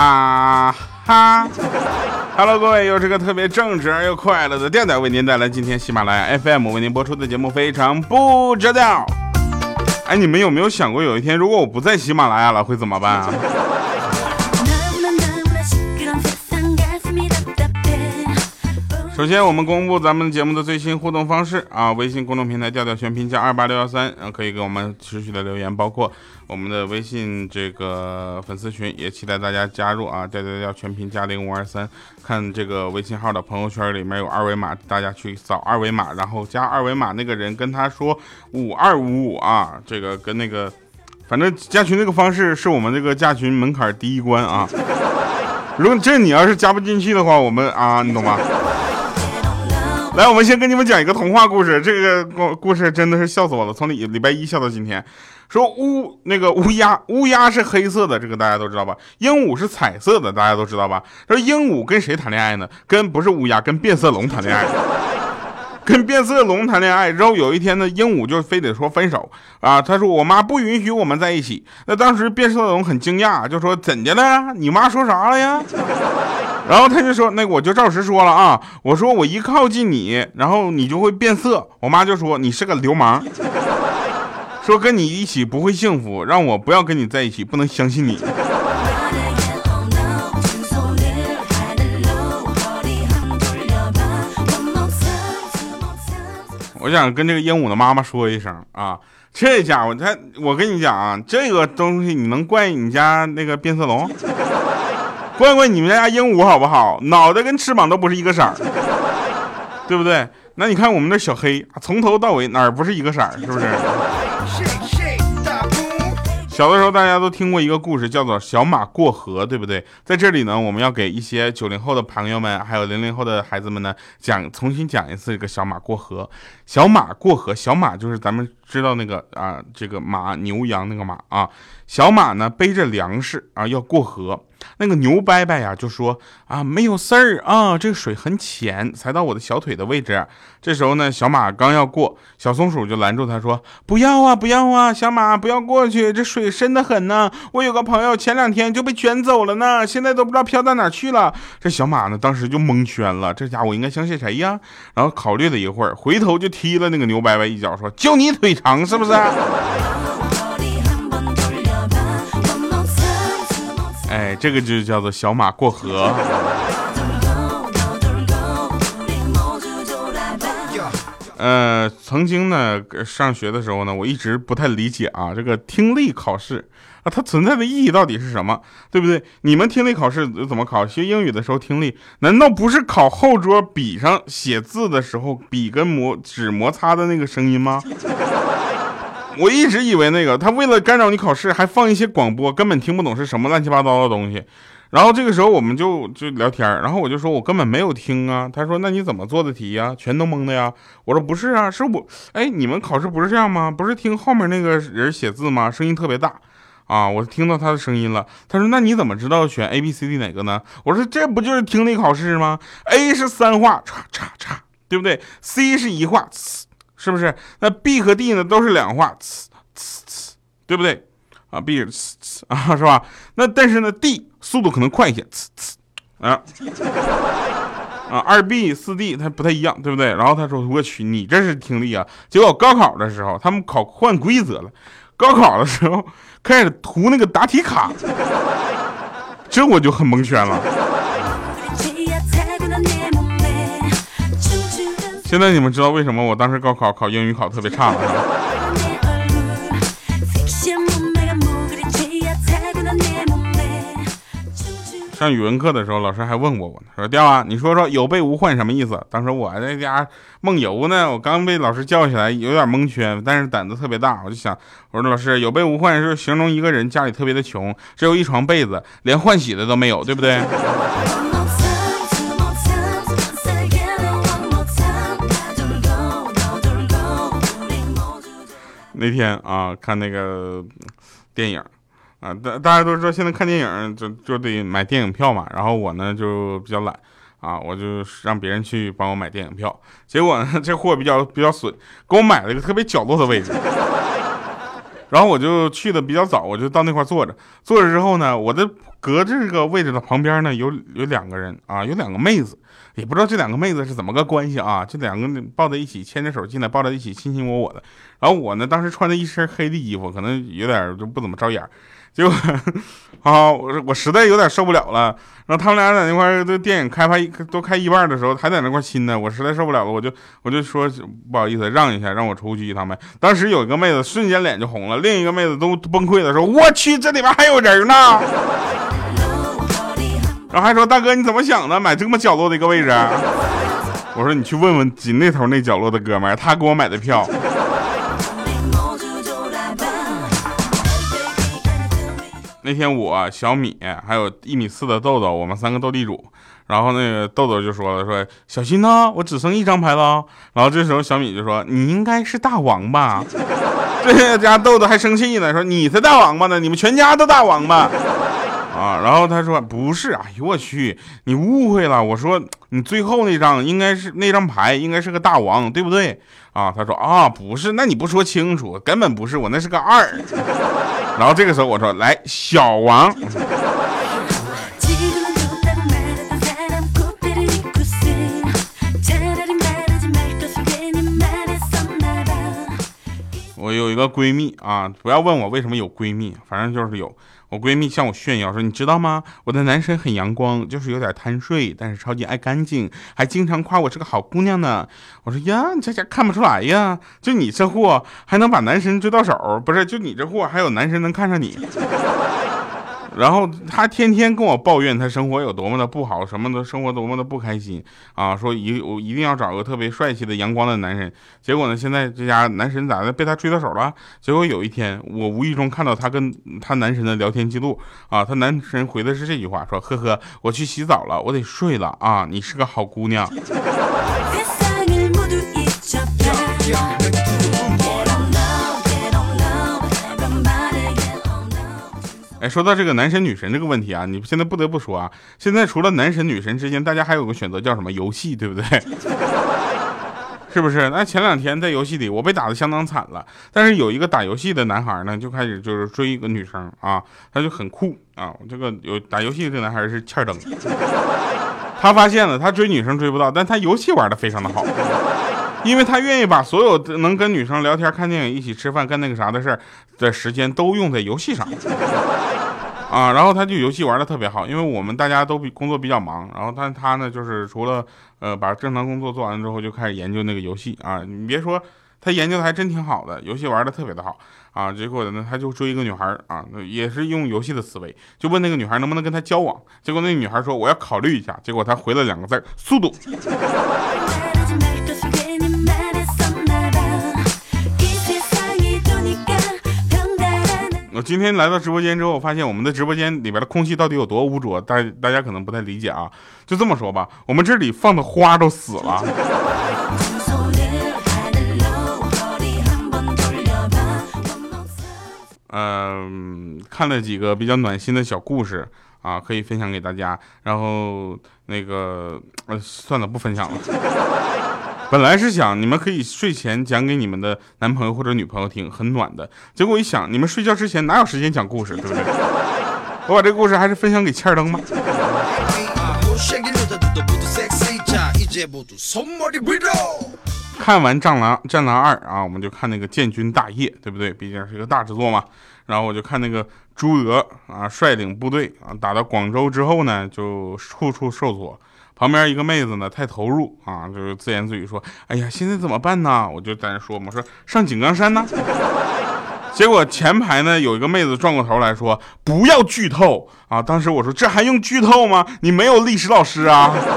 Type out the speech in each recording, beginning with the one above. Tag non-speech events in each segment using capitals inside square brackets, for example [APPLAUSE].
啊哈！Hello，各位，又是个特别正直而又快乐的电台，为您带来今天喜马拉雅 FM 为您播出的节目，非常不着调。哎，你们有没有想过，有一天如果我不在喜马拉雅了，会怎么办啊？首先，我们公布咱们节目的最新互动方式啊，微信公众平台调调全拼加二八六幺三，可以给我们持续的留言，包括我们的微信这个粉丝群，也期待大家加入啊，调调调全拼加零五二三，看这个微信号的朋友圈里面有二维码，大家去扫二维码，然后加二维码那个人跟他说五二五五啊，这个跟那个，反正加群这个方式是我们这个加群门槛第一关啊，如果这你要是加不进去的话，我们啊，你懂吗？[LAUGHS] 来，我们先跟你们讲一个童话故事。这个故故事真的是笑死我了，从礼礼拜一笑到今天。说乌那个乌鸦，乌鸦是黑色的，这个大家都知道吧？鹦鹉是彩色的，大家都知道吧？说鹦鹉跟谁谈恋爱呢？跟不是乌鸦，跟变色龙谈恋爱。[LAUGHS] 跟变色龙谈恋爱之后，有一天呢，鹦鹉就非得说分手啊。他说我妈不允许我们在一起。那当时变色龙很惊讶，就说怎的了？你妈说啥了呀？然后他就说：“那我就照实说了啊，我说我一靠近你，然后你就会变色。”我妈就说：“你是个流氓，说跟你一起不会幸福，让我不要跟你在一起，不能相信你。”我想跟这个鹦鹉的妈妈说一声啊，这家伙他，我跟你讲啊，这个东西你能怪你家那个变色龙？怪怪你们家鹦鹉好不好？脑袋跟翅膀都不是一个色儿，对不对？那你看我们的小黑，从头到尾哪儿不是一个色儿？是不是？小的时候大家都听过一个故事，叫做小马过河，对不对？在这里呢，我们要给一些九零后的朋友们，还有零零后的孩子们呢，讲重新讲一次这个小马过河。小马过河，小马就是咱们知道那个啊，这个马牛羊那个马啊。小马呢背着粮食啊要过河。那个牛伯伯呀就说啊没有事儿啊，这个水很浅，才到我的小腿的位置。这时候呢，小马刚要过，小松鼠就拦住他说：“不要啊，不要啊，小马不要过去，这水深的很呢。我有个朋友前两天就被卷走了呢，现在都不知道飘到哪去了。”这小马呢当时就蒙圈了，这家伙应该相信谁呀？然后考虑了一会儿，回头就踢了那个牛伯伯一脚，说：“就你腿长是不是？”哎，这个就叫做小马过河。呃，曾经呢，上学的时候呢，我一直不太理解啊，这个听力考试啊，它存在的意义到底是什么，对不对？你们听力考试怎么考？学英语的时候听力，难道不是考后桌笔上写字的时候笔跟摩纸摩擦的那个声音吗？我一直以为那个他为了干扰你考试，还放一些广播，根本听不懂是什么乱七八糟的东西。然后这个时候我们就就聊天，然后我就说我根本没有听啊。他说那你怎么做的题呀？全都蒙的呀？我说不是啊，是我哎，你们考试不是这样吗？不是听后面那个人写字吗？声音特别大啊，我听到他的声音了。他说那你怎么知道选 A B C D 哪个呢？我说这不就是听力考试吗？A 是三画，叉叉叉，对不对？C 是一画。是不是？那 B 和 D 呢，都是两画，呲呲呲，对不对？啊，B 呲呲 [LAUGHS] 啊，是吧？那但是呢，D 速度可能快一些，呲呲啊啊，二 B 四 D 它不太一样，对不对？然后他说：“我去，你这是听力啊！”结果高考的时候，他们考换规则了，高考的时候开始涂那个答题卡，这我就很蒙圈了。现在你们知道为什么我当时高考考英语考特别差了？上语文课的时候，老师还问过我呢，说：“调啊，你说说有备无患什么意思？”当时我在家梦游呢，我刚被老师叫起来，有点蒙圈，但是胆子特别大，我就想，我说老师，有备无患是形容一个人家里特别的穷，只有一床被子，连换洗的都没有，对不对？那天啊，看那个电影啊，大大家都知道，现在看电影就就得买电影票嘛。然后我呢就比较懒啊，我就让别人去帮我买电影票。结果呢，这货比较比较损，给我买了一个特别角落的位置。然后我就去的比较早，我就到那块坐着。坐着之后呢，我的隔着这个位置的旁边呢，有有两个人啊，有两个妹子，也不知道这两个妹子是怎么个关系啊，这两个抱在一起，牵着手进来，抱在一起，亲亲我我的。然后我呢，当时穿着一身黑的衣服，可能有点就不怎么招眼。结果啊，我我实在有点受不了了。然后他们俩在那块儿这电影开拍都开一半的时候，还在那块亲呢。我实在受不了了，我就我就说不好意思，让一下，让我出去一趟呗。当时有一个妹子瞬间脸就红了，另一个妹子都崩溃的说：“我去，这里边还有人呢！”然后还说：“大哥，你怎么想的？买这么角落的一个位置？”我说：“你去问问紧那头那角落的哥们儿，他给我买的票。”那天我小米还有一米四的豆豆，我们三个斗地主。然后那个豆豆就说了：“说小心呐，我只剩一张牌了。”然后这时候小米就说：“你应该是大王吧？” [LAUGHS] 这家豆豆还生气呢，说：“你才大王八呢，你们全家都大王八。”啊，然后他说：“不是，哎呦我去，你误会了。我说你最后那张应该是那张牌，应该是个大王，对不对？”啊，他说：“啊，不是，那你不说清楚，根本不是我，那是个二。”然后这个时候我说来小王，我有一个闺蜜啊，不要问我为什么有闺蜜，反正就是有。我闺蜜向我炫耀说，你知道吗？我的男神很阳光，就是有点贪睡，但是超级爱干净，还经常夸我是个好姑娘呢。我说呀，你这家看不出来呀，就你这货还能把男神追到手，不是？就你这货还有男神能看上你？[LAUGHS] 然后他天天跟我抱怨他生活有多么的不好，什么的生活多么的不开心啊！说一我一定要找个特别帅气的阳光的男人。结果呢，现在这家男神咋的被他追到手了？结果有一天我无意中看到他跟他男神的聊天记录啊，他男神回的是这句话：说呵呵，我去洗澡了，我得睡了啊！你是个好姑娘。哎，说到这个男神女神这个问题啊，你现在不得不说啊，现在除了男神女神之间，大家还有个选择叫什么游戏，对不对？[LAUGHS] 是不是？那前两天在游戏里，我被打的相当惨了。但是有一个打游戏的男孩呢，就开始就是追一个女生啊，他就很酷啊。这个有打游戏的男孩是欠灯，[LAUGHS] 他发现了他追女生追不到，但他游戏玩的非常的好。因为他愿意把所有能跟女生聊天、看电影、一起吃饭、干那个啥的事儿的时间都用在游戏上，[LAUGHS] 啊，然后他就游戏玩的特别好。因为我们大家都比工作比较忙，然后但他呢就是除了呃把正常工作做完之后，就开始研究那个游戏啊。你别说，他研究的还真挺好的，游戏玩的特别的好啊。结果呢，他就追一个女孩啊，也是用游戏的思维，就问那个女孩能不能跟他交往。结果那女孩说我要考虑一下。结果他回了两个字速度。[LAUGHS] 今天来到直播间之后，我发现我们的直播间里边的空气到底有多污浊，大大家可能不太理解啊。就这么说吧，我们这里放的花都死了。嗯，[LAUGHS] 看了几个比较暖心的小故事啊，可以分享给大家。然后那个，呃，算了，不分享了。本来是想你们可以睡前讲给你们的男朋友或者女朋友听，很暖的。结果一想，你们睡觉之前哪有时间讲故事，对不对？[LAUGHS] 我把这个故事还是分享给欠儿灯吧。看完《战狼》《战狼二》啊，我们就看那个《建军大业》，对不对？毕竟是一个大制作嘛。然后我就看那个朱俄啊率领部队啊打到广州之后呢，就处处受挫。旁边一个妹子呢，太投入啊，就是自言自语说：“哎呀，现在怎么办呢？”我就在那说嘛，说上井冈山呢。[LAUGHS] 结果前排呢有一个妹子转过头来说：“不要剧透啊！”当时我说：“这还用剧透吗？你没有历史老师啊？” [LAUGHS]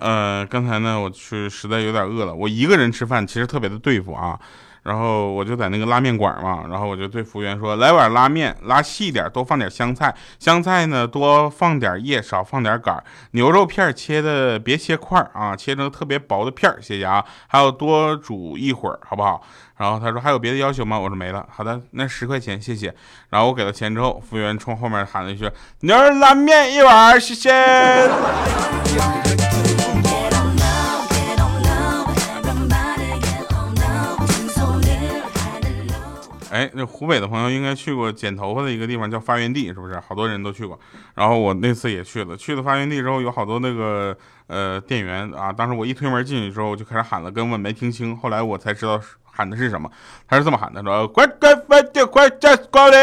呃，刚才呢，我去实在有点饿了，我一个人吃饭其实特别的对付啊。然后我就在那个拉面馆嘛，然后我就对服务员说：“来碗拉面，拉细点，多放点香菜，香菜呢多放点叶，少放点杆。牛肉片切的别切块啊，切成特别薄的片，谢谢啊。还有多煮一会儿，好不好？”然后他说：“还有别的要求吗？”我说：“没了。”好的，那十块钱，谢谢。然后我给了钱之后，服务员冲后面喊了一句：“牛肉拉面一碗，谢谢。”哎，那湖北的朋友应该去过剪头发的一个地方，叫发源地，是不是？好多人都去过。然后我那次也去了，去了发源地之后，有好多那个呃店员啊，当时我一推门进去之后，就开始喊了，根本没听清。后来我才知道喊的是什么，他是这么喊的，说：“快快快点快点光临。”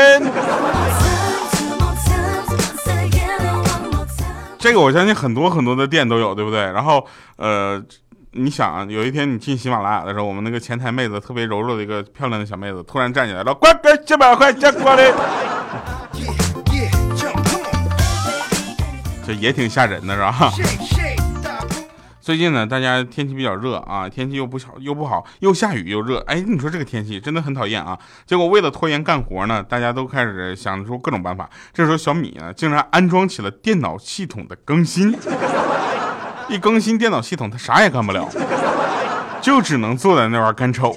这个我相信很多很多的店都有，对不对？然后呃。你想啊，有一天你进喜马拉雅的时候，我们那个前台妹子特别柔弱的一个漂亮的小妹子，突然站起来了，乖乖几百块钱过来，这也挺吓人的，是吧？最近呢，大家天气比较热啊，天气又不好又不好，又下雨又热，哎，你说这个天气真的很讨厌啊。结果为了拖延干活呢，大家都开始想出各种办法。这时候小米呢，竟然安装起了电脑系统的更新。一更新电脑系统，他啥也干不了，就只能坐在那玩干瞅。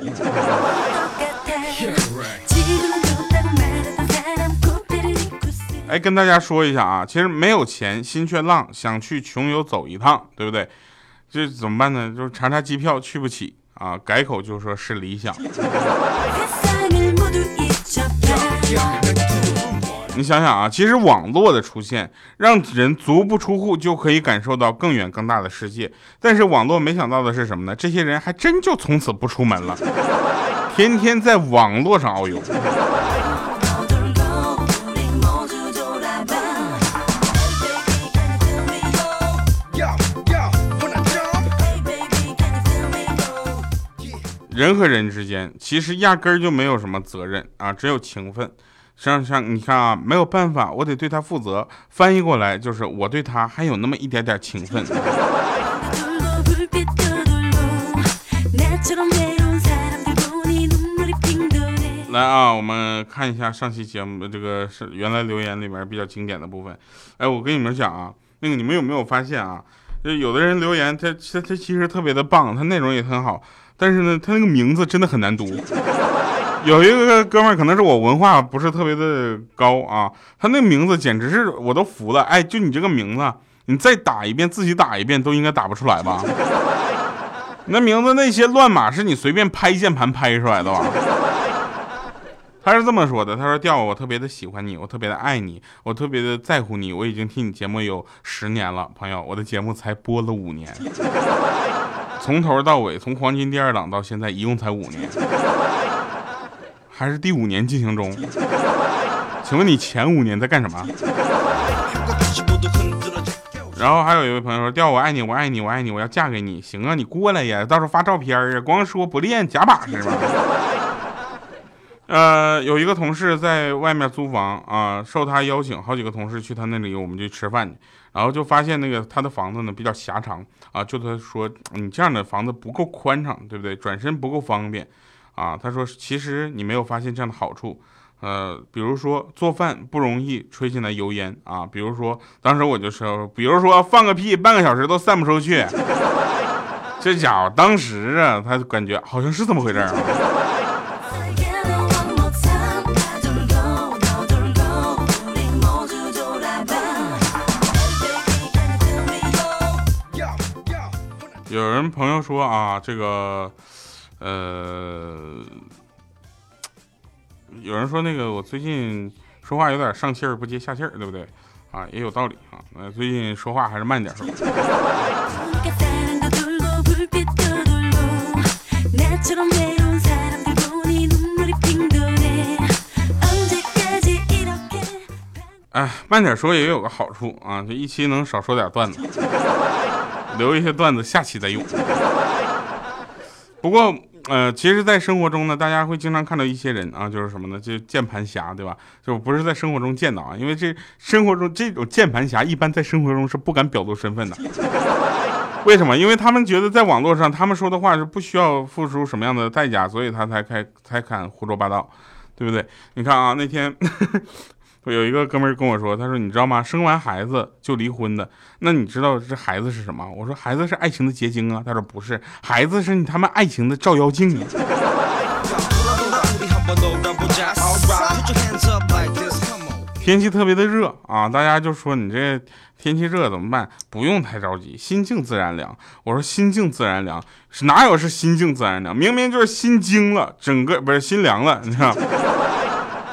哎，跟大家说一下啊，其实没有钱，心却浪，想去穷游走一趟，对不对？这怎么办呢？就是查查机票去不起啊，改口就说是理想。[LAUGHS] 你想想啊，其实网络的出现，让人足不出户就可以感受到更远更大的世界。但是网络没想到的是什么呢？这些人还真就从此不出门了，天天在网络上遨游。人和人之间其实压根儿就没有什么责任啊，只有情分。像像你看啊，没有办法，我得对他负责。翻译过来就是我对他还有那么一点点情分。来啊，我们看一下上期节目的这个是原来留言里面比较经典的部分。哎，我跟你们讲啊，那个你们有没有发现啊？就有的人留言，他他他其实特别的棒，他内容也很好，但是呢，他那个名字真的很难读。有一个哥们儿，可能是我文化不是特别的高啊，他那名字简直是我都服了。哎，就你这个名字，你再打一遍，自己打一遍都应该打不出来吧？那名字那些乱码是你随便拍键盘拍出来的吧？他是这么说的，他说：“调，我特别的喜欢你，我特别的爱你，我特别的在乎你。我已经听你节目有十年了，朋友，我的节目才播了五年，从头到尾，从黄金第二档到现在，一共才五年。”还是第五年进行中，请问你前五年在干什么？然后还有一位朋友说：“调我爱你，我爱你，我爱你，我要嫁给你。”行啊，你过来呀，到时候发照片啊，光说不练假把式吧？呃，有一个同事在外面租房啊，受他邀请，好几个同事去他那里，我们就吃饭去，然后就发现那个他的房子呢比较狭长啊，就他说你这样的房子不够宽敞，对不对？转身不够方便。啊，他说，其实你没有发现这样的好处，呃，比如说做饭不容易吹进来油烟啊，比如说当时我就说，比如说放个屁半个小时都散不出去，[LAUGHS] 这家伙当时啊，他就感觉好像是这么回事啊。有人朋友说啊，这个。呃，有人说那个我最近说话有点上气儿不接下气儿，对不对？啊，也有道理啊。呃，最近说话还是慢点说。哎，慢点说也有个好处啊，这一期能少说点段子，留一些段子下期再用。不过。呃，其实，在生活中呢，大家会经常看到一些人啊，就是什么呢？就键盘侠，对吧？就不是在生活中见到啊，因为这生活中这种键盘侠一般在生活中是不敢表露身份的。[LAUGHS] 为什么？因为他们觉得在网络上，他们说的话是不需要付出什么样的代价，所以他才开才敢胡说八道，对不对？你看啊，那天。[LAUGHS] 有一个哥们跟我说，他说你知道吗？生完孩子就离婚的，那你知道这孩子是什么？我说孩子是爱情的结晶啊。他说不是，孩子是你他们爱情的照妖镜啊。天气特别的热啊，大家就说你这天气热怎么办？不用太着急，心静自然凉。我说心静自然凉，是哪有是心静自然凉？明明就是心惊了，整个不是心凉了，你知道。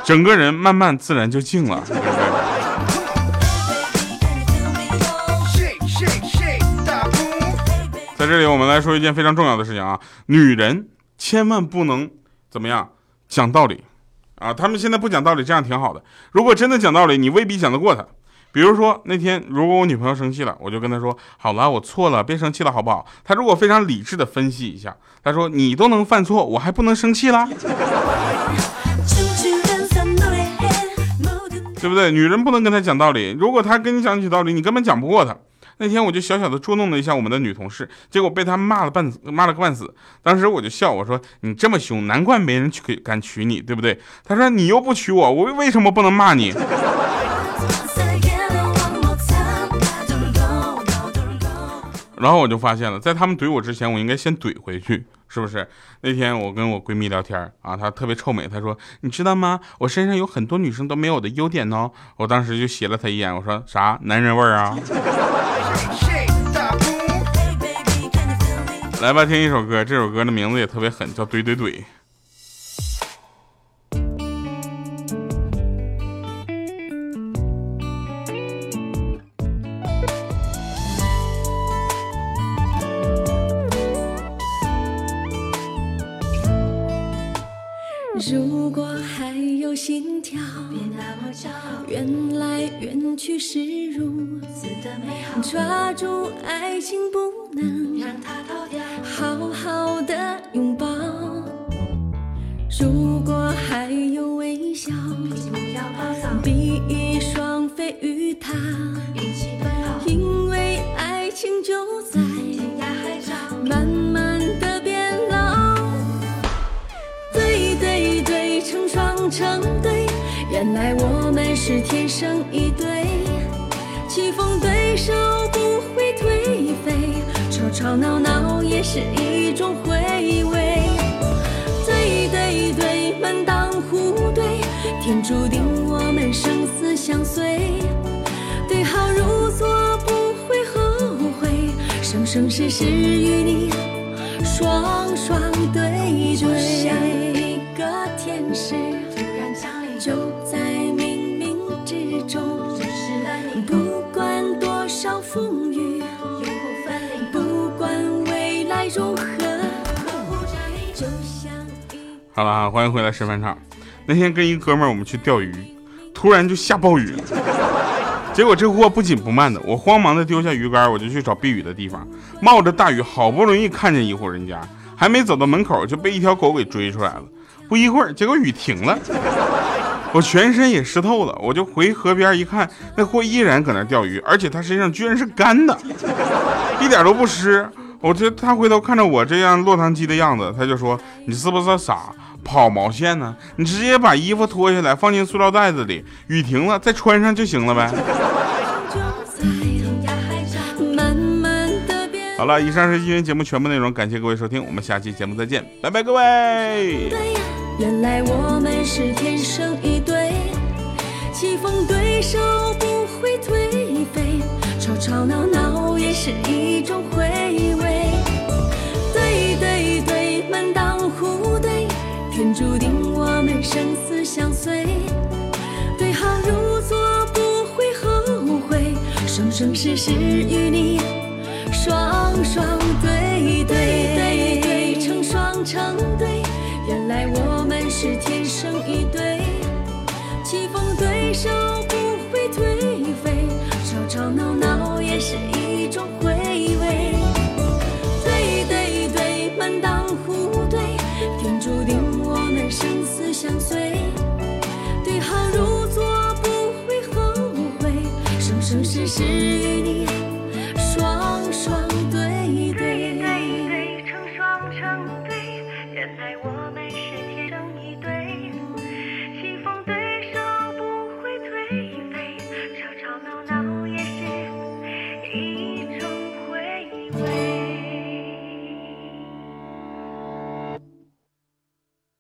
整个人慢慢自然就静了。在这里，我们来说一件非常重要的事情啊，女人千万不能怎么样讲道理啊。他们现在不讲道理，这样挺好的。如果真的讲道理，你未必讲得过他。比如说那天，如果我女朋友生气了，我就跟她说：“好了，我错了，别生气了，好不好？”她如果非常理智的分析一下，她说：“你都能犯错，我还不能生气了？”对不对？女人不能跟他讲道理，如果他跟你讲起道理，你根本讲不过他。那天我就小小的捉弄了一下我们的女同事，结果被他骂了半死，骂了个半死。当时我就笑，我说：“你这么凶，难怪没人去敢娶你，对不对？”他说：“你又不娶我，我为什么不能骂你？”然后我就发现了，在他们怼我之前，我应该先怼回去，是不是？那天我跟我闺蜜聊天啊，她特别臭美，她说：“你知道吗？我身上有很多女生都没有的优点呢。”我当时就斜了她一眼，我说：“啥？男人味儿啊？” [LAUGHS] 来吧，听一首歌，这首歌的名字也特别狠，叫《怼怼怼》。抓住爱情不能让它逃掉，好好的拥抱。如果还有微笑，比翼双飞与他一起奔跑，因为爱情就在天涯海角，慢慢的变老。对对对，成双成对，原来我们是天生一对，棋逢对手不会颓废，吵吵闹闹也是一种回味。对对对，门当户对，天注定我们生死相随，对号入座不会后悔，生生世世与你双双对对。像一个天使突然降临，就好了，欢迎回来吃饭场。那天跟一哥们儿我们去钓鱼，突然就下暴雨了。结果这货不紧不慢的，我慌忙的丢下鱼竿，我就去找避雨的地方。冒着大雨，好不容易看见一户人家，还没走到门口就被一条狗给追出来了。不一会儿，结果雨停了，我全身也湿透了，我就回河边一看，那货依然搁那钓鱼，而且他身上居然是干的，一点都不湿。我这他回头看着我这样落汤鸡的样子，他就说：“你是不是傻？跑毛线呢？你直接把衣服脱下来，放进塑料袋子里，雨停了再穿上就行了呗。就在天涯海角，慢慢的变”好了，以上是今天节目全部内容，感谢各位收听，我们下期节目再见，拜拜，各位。对，原来我们是天生一对，棋逢对手不会颓废，吵吵闹闹也是一种回味。天注定我们生死相随，对号入座不会后悔，生生世世与你双双对对对对，成双成对，原来我们是天生一对，棋逢对手不会退号